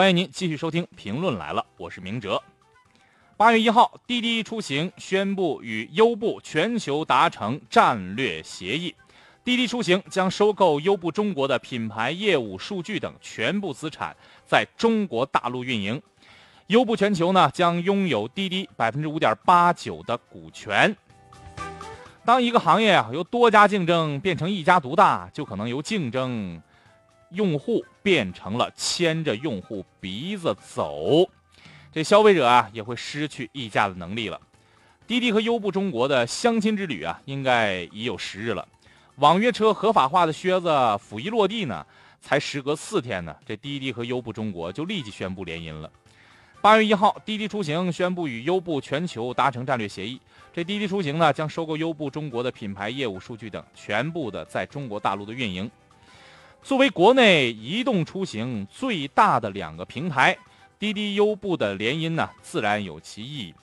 欢迎您继续收听《评论来了》，我是明哲。八月一号，滴滴出行宣布与优步全球达成战略协议，滴滴出行将收购优步中国的品牌业务、数据等全部资产，在中国大陆运营。优步全球呢，将拥有滴滴百分之五点八九的股权。当一个行业啊由多家竞争变成一家独大，就可能由竞争。用户变成了牵着用户鼻子走，这消费者啊也会失去议价的能力了。滴滴和优步中国的相亲之旅啊，应该已有时日了。网约车合法化的靴子甫一落地呢，才时隔四天呢，这滴滴和优步中国就立即宣布联姻了。八月一号，滴滴出行宣布与优步全球达成战略协议，这滴滴出行呢将收购优步中国的品牌业务、数据等全部的在中国大陆的运营。作为国内移动出行最大的两个平台，滴滴优步的联姻呢，自然有其意义。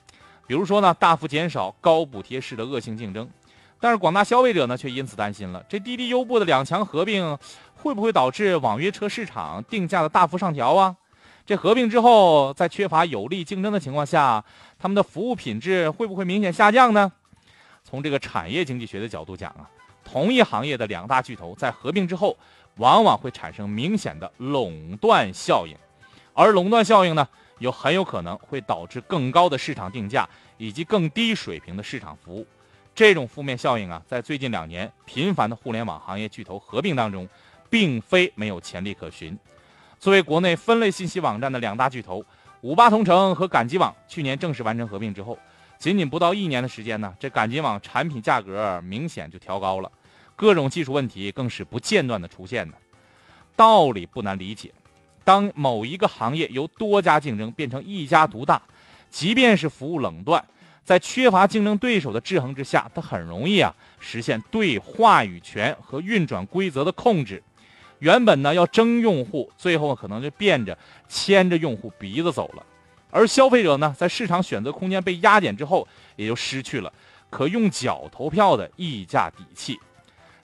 比如说呢，大幅减少高补贴式的恶性竞争。但是广大消费者呢，却因此担心了：这滴滴优步的两强合并，会不会导致网约车市场定价的大幅上调啊？这合并之后，在缺乏有力竞争的情况下，他们的服务品质会不会明显下降呢？从这个产业经济学的角度讲啊，同一行业的两大巨头在合并之后。往往会产生明显的垄断效应，而垄断效应呢，又很有可能会导致更高的市场定价以及更低水平的市场服务。这种负面效应啊，在最近两年频繁的互联网行业巨头合并当中，并非没有潜力可循。作为国内分类信息网站的两大巨头，五八同城和赶集网去年正式完成合并之后，仅仅不到一年的时间呢，这赶集网产品价格明显就调高了。各种技术问题更是不间断的出现呢。道理不难理解，当某一个行业由多家竞争变成一家独大，即便是服务垄断，在缺乏竞争对手的制衡之下，它很容易啊实现对话语权和运转规则的控制。原本呢要争用户，最后可能就变着牵着用户鼻子走了。而消费者呢，在市场选择空间被压减之后，也就失去了可用脚投票的议价底气。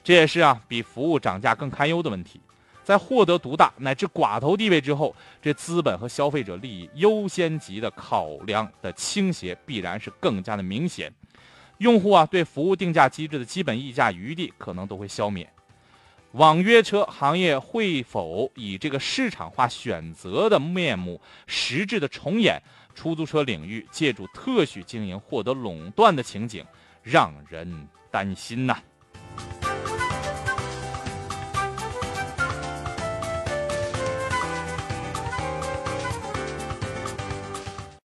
这也是啊，比服务涨价更堪忧的问题。在获得独大乃至寡头地位之后，这资本和消费者利益优先级的考量的倾斜必然是更加的明显。用户啊，对服务定价机制的基本议价余地可能都会消灭。网约车行业会否以这个市场化选择的面目实质的重演出租车领域借助特许经营获得垄断的情景，让人担心呐。